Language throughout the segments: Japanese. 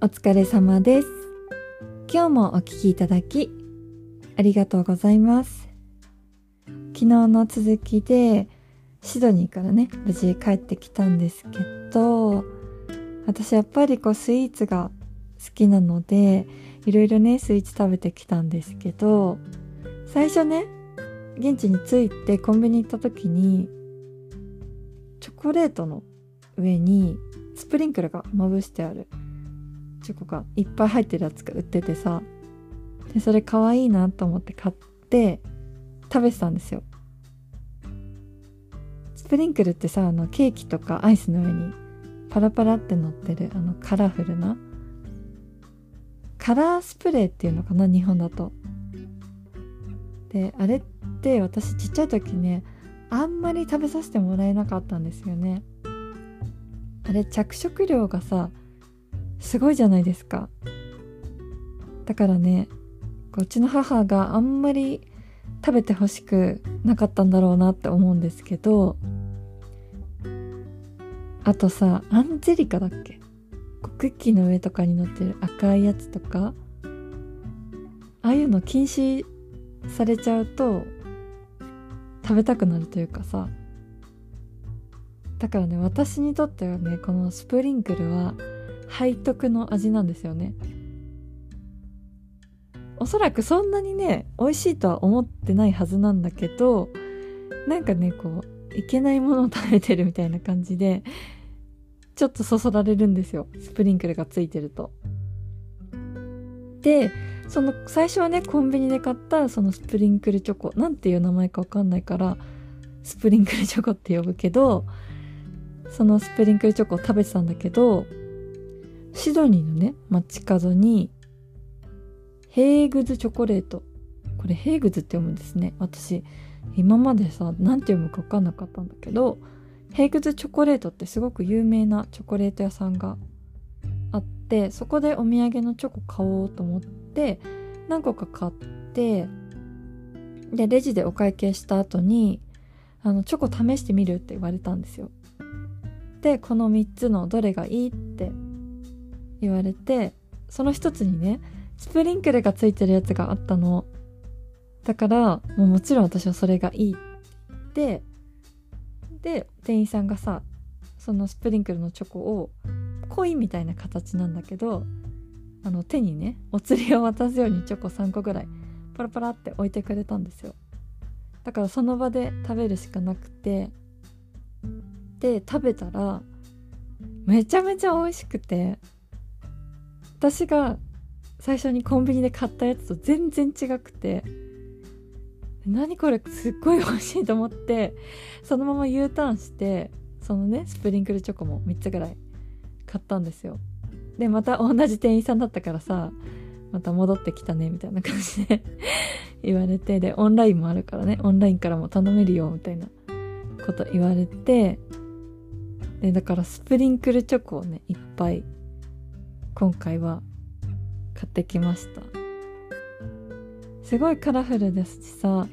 お疲れ様です。今日もお聴きいただき、ありがとうございます。昨日の続きで、シドニーからね、無事帰ってきたんですけど、私やっぱりこうスイーツが好きなので、いろいろね、スイーツ食べてきたんですけど、最初ね、現地に着いてコンビニ行った時に、チョコレートの上にスプリンクルがまぶしてあるチョコがいっぱい入ってるやつが売っててさでそれ可愛いなと思って買って食べてたんですよ。スプリンクルってさあのケーキとかアイスの上にパラパラって乗ってるあのカラフルなカラースプレーっていうのかな日本だと。であれって私ちっちゃい時ねあんまり食べさせてもらえなかったんですよね。あれ着色料がさすごいじゃないですか。だからねうちの母があんまり食べてほしくなかったんだろうなって思うんですけどあとさアンジェリカだっけ？クッキーの上とかに乗ってる赤いやつとかああいうの禁止されちゃうと食べたくなるというかさ。だからね私にとってはねこのスプリンクルは背徳の味なんですよね。おそらくそんなにね美味しいとは思ってないはずなんだけどなんかねこういけないものを食べてるみたいな感じでちょっとそそられるんですよ。スプリンクルがついてると。でその最初はねコンビニで買ったそのスプリンクルチョコなんていう名前かわかんないからスプリンクルチョコって呼ぶけどそのスプリンクルチョコを食べてたんだけどシドニーのね、街角に、ヘーグズチョコレート。これヘーグズって読むんですね。私、今までさ、なんて読むかわかんなかったんだけど、ヘーグズチョコレートってすごく有名なチョコレート屋さんがあって、そこでお土産のチョコ買おうと思って、何個か買って、で、レジでお会計した後に、あの、チョコ試してみるって言われたんですよ。で、この3つのどれがいいって言われてその一つにねスプリンクルがついてるやつがあったの。だからもうもちろん私はそれがいいって。で店員さんがさそのスプリンクルのチョコをコインみたいな形なんだけどあの手にねお釣りを渡すようにチョコ3個ぐらいパラパラって置いてくれたんですよ。だからその場で食べるしかなくてで食べたらめちゃめちゃ美味しくて私が最初にコンビニで買ったやつと全然違くて何これすっごい美味しいと思ってそのまま U ターンしてそのねスプリンクルチョコも3つぐらい買ったんですよ。でまた同じ店員さんだったからさまた戻ってきたねみたいな感じで 言われてでオンラインもあるからねオンラインからも頼めるよみたいなこと言われてでだからスプリンクルチョコをねいっぱい今回は買ってきました。すごいカラフルですしさ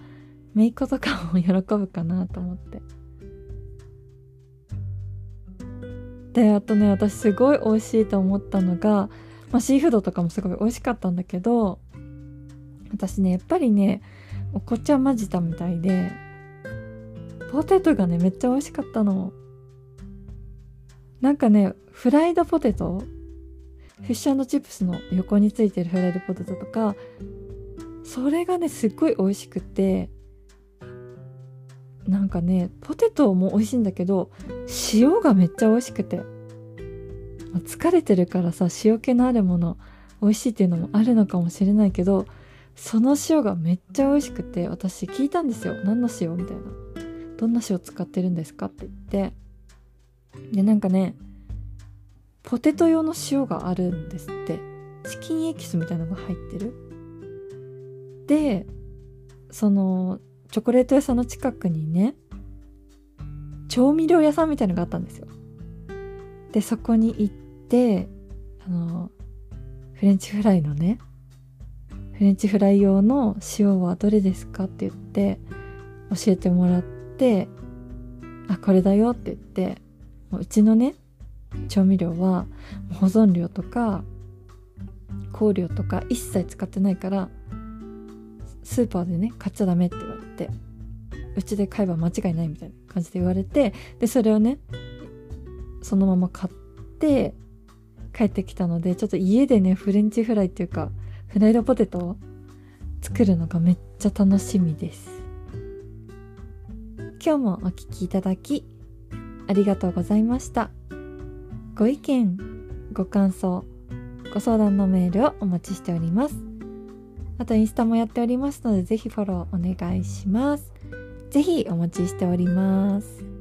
姪っ子とかも喜ぶかなと思って。であとね私すごい美味しいと思ったのが、まあ、シーフードとかもすごい美味しかったんだけど私ねやっぱりねお子ちゃまじたみたいでポテトがねめっちゃ美味しかったの。なんかねフライドポテトフィッシュチップスの横についてるフライドポテトとかそれがねすっごい美味しくてなんかねポテトも美味しいんだけど塩がめっちゃ美味しくて疲れてるからさ塩気のあるもの美味しいっていうのもあるのかもしれないけどその塩がめっちゃ美味しくて私聞いたんですよ。何の塩みたいな。どんな塩使ってるんですかって言って。でなんかねポテト用の塩があるんですって。チキンエキスみたいなのが入ってる。でそのチョコレート屋さんの近くにね調味料屋さんみたいのがあったんですよ。でそこに行ってあのフレンチフライのねフレンチフライ用の塩はどれですかって言って教えてもらってあこれだよって言ってうちのね調味料は保存料とか香料とか一切使ってないからスーパーでね買っちゃダメって言われてうちで買えば間違いないみたいな感じで言われてでそれをねそのまま買って帰ってきたのでちょっと家でねフレンチフライっていうかフライドポテトを作るのがめっちゃ楽しみです。今日もお聴きいただきありがとうございました。ご意見ご感想ご相談のメールをお待ちしております。あとインスタもやっておりますのでぜひフォローお願いします。ぜひお待ちしております。